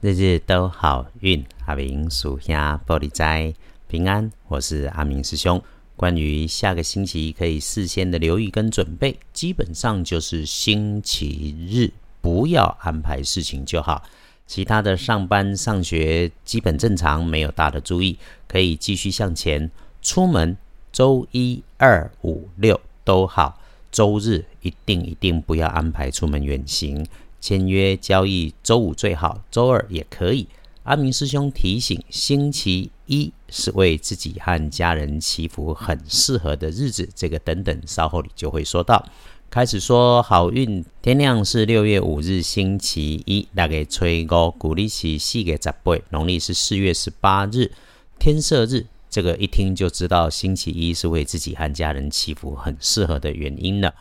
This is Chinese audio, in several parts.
日日都好运，阿明属下玻璃斋平安。我是阿明师兄。关于下个星期可以事先的留意跟准备，基本上就是星期日不要安排事情就好。其他的上班上学基本正常，没有大的注意，可以继续向前。出门周一、二、五、六都好，周日一定一定不要安排出门远行。签约交易，周五最好，周二也可以。阿明师兄提醒：星期一是为自己和家人祈福很适合的日子。这个等等，稍后你就会说到。开始说好运，天亮是六月五日，星期一，大概吹高，鼓励起细给十八，农历是四月十八日，天色日。这个一听就知道，星期一是为自己和家人祈福很适合的原因了。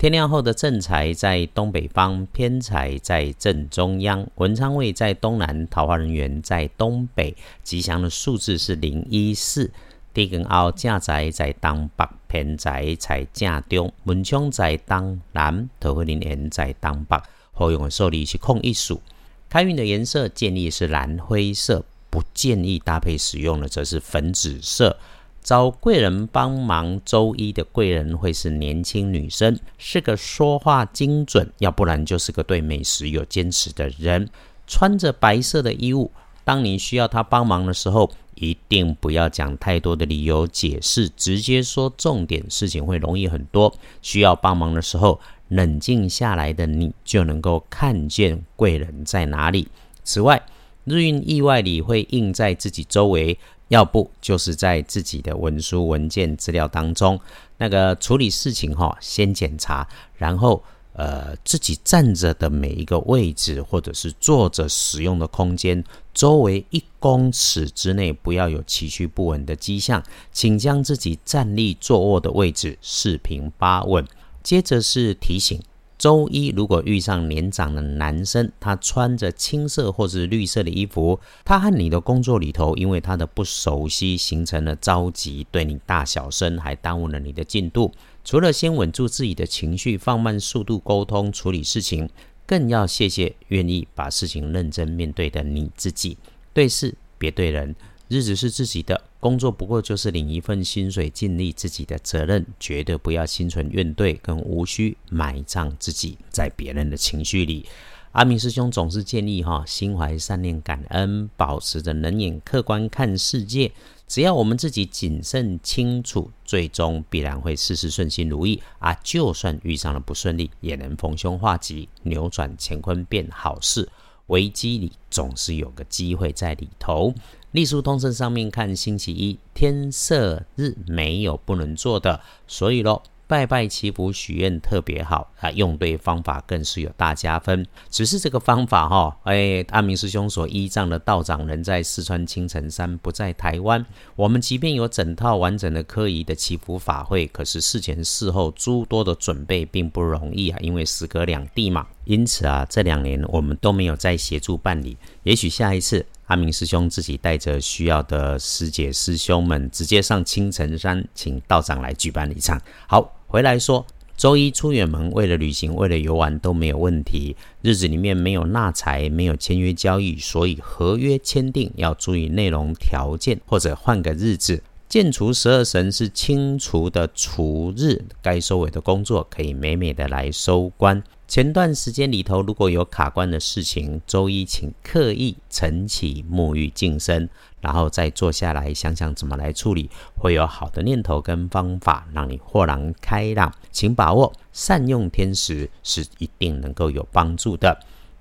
天亮后的正财在东北方，偏财在正中央，文昌位在东南，桃花人员在东北。吉祥的数字是零一四。地根凹正财在东北，偏财在正中，文昌在东南，桃花人员在东北。好用的受力是空一数。开运的颜色建议是蓝灰色，不建议搭配使用的则是粉紫色。找贵人帮忙，周一的贵人会是年轻女生，是个说话精准，要不然就是个对美食有坚持的人。穿着白色的衣物，当你需要他帮忙的时候，一定不要讲太多的理由解释，直接说重点，事情会容易很多。需要帮忙的时候，冷静下来的你就能够看见贵人在哪里。此外，日运意外里会印在自己周围。要不就是在自己的文书文件资料当中，那个处理事情哈，先检查，然后呃自己站着的每一个位置，或者是坐着使用的空间，周围一公尺之内不要有崎岖不稳的迹象，请将自己站立坐卧的位置四平八稳。接着是提醒。周一如果遇上年长的男生，他穿着青色或是绿色的衣服，他和你的工作里头，因为他的不熟悉，形成了着急，对你大小声，还耽误了你的进度。除了先稳住自己的情绪，放慢速度沟通处理事情，更要谢谢愿意把事情认真面对的你自己。对事别对人。日子是自己的，工作不过就是领一份薪水，尽力自己的责任，绝对不要心存怨怼，跟无需埋葬自己在别人的情绪里。阿明师兄总是建议哈，心怀善念、感恩，保持着冷眼客观看世界。只要我们自己谨慎清楚，最终必然会事事顺心如意啊！就算遇上了不顺利，也能逢凶化吉，扭转乾坤变好事。危机里总是有个机会在里头。隶书通胜上面看，星期一天色日没有不能做的，所以喽，拜拜祈福许愿特别好啊，用对方法更是有大加分。只是这个方法哈，哎，阿明师兄所依仗的道长人在四川青城山，不在台湾。我们即便有整套完整的科仪的祈福法会，可是事前事后诸多的准备并不容易啊，因为时隔两地嘛。因此啊，这两年我们都没有再协助办理。也许下一次。阿明师兄自己带着需要的师姐师兄们，直接上青城山，请道长来举办一场。好，回来说，周一出远门，为了旅行，为了游玩都没有问题。日子里面没有纳财，没有签约交易，所以合约签订要注意内容条件，或者换个日子。建除十二神是清除的除日，该收尾的工作可以美美的来收官。前段时间里头，如果有卡关的事情，周一请刻意晨起沐浴净身，然后再坐下来想想怎么来处理，会有好的念头跟方法，让你豁然开朗。请把握善用天时，是一定能够有帮助的。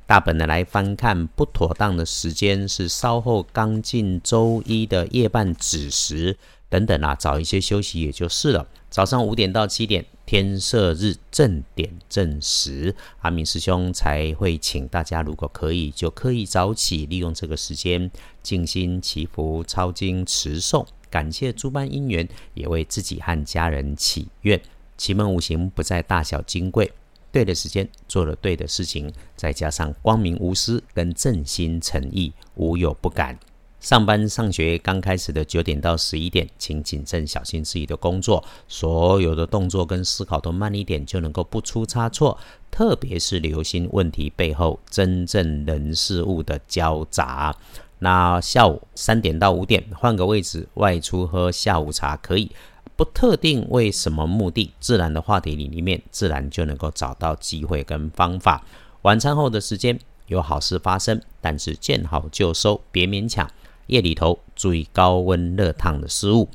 大本的来翻看不妥当的时间是稍后刚进周一的夜半子时等等啊，早一些休息也就是了。早上五点到七点。天色日正点正时，阿明师兄才会请大家，如果可以，就刻意早起，利用这个时间静心祈福、抄经、持诵，感谢诸般因缘，也为自己和家人祈愿。奇门五行不在大小金贵，对的时间做了对的事情，再加上光明无私跟正心诚意，无有不敢。上班上学刚开始的九点到十一点，请谨慎小心自己的工作，所有的动作跟思考都慢一点，就能够不出差错。特别是留心问题背后真正人事物的交杂。那下午三点到五点换个位置外出喝下午茶可以，不特定为什么目的，自然的话题里里面自然就能够找到机会跟方法。晚餐后的时间有好事发生，但是见好就收，别勉强。夜里头注意高温热烫的失误。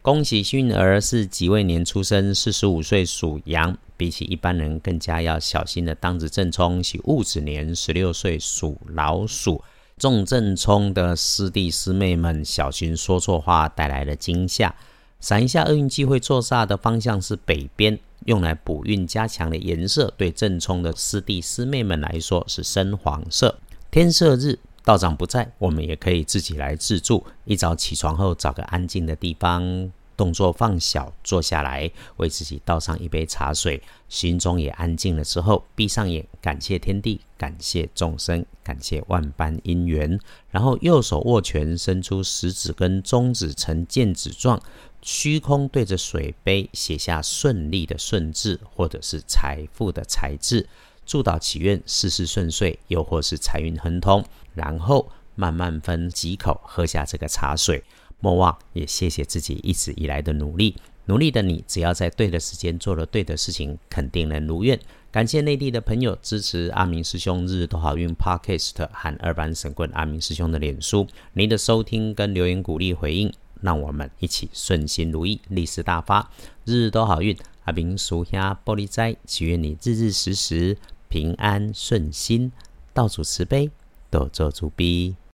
恭喜幸运儿是己未年出生，四十五岁属羊，比起一般人更加要小心的当值正冲是戊子年，十六岁属老鼠。中正冲的师弟师妹们小心说错话带来的惊吓。闪一下厄运机会坐煞的方向是北边，用来补运加强的颜色对正冲的师弟师妹们来说是深黄色。天色日。道长不在，我们也可以自己来自助。一早起床后，找个安静的地方，动作放小，坐下来，为自己倒上一杯茶水，心中也安静了之后，闭上眼，感谢天地，感谢众生，感谢万般因缘。然后右手握拳，伸出食指跟中指呈剑指状，虚空对着水杯写下顺利的顺字，或者是财富的财字。祝祷祈愿事事顺遂，又或是财运亨通，然后慢慢分几口喝下这个茶水。莫忘也谢谢自己一直以来的努力，努力的你，只要在对的时间做了对的事情，肯定能如愿。感谢内地的朋友支持阿明师兄日日都好运 Podcast 和二班神棍阿明师兄的脸书，您的收听跟留言鼓励回应，让我们一起顺心如意，利市大发，日日都好运。阿明属下玻璃斋，祈愿你日日时时。平安顺心，道主慈悲，多做主逼。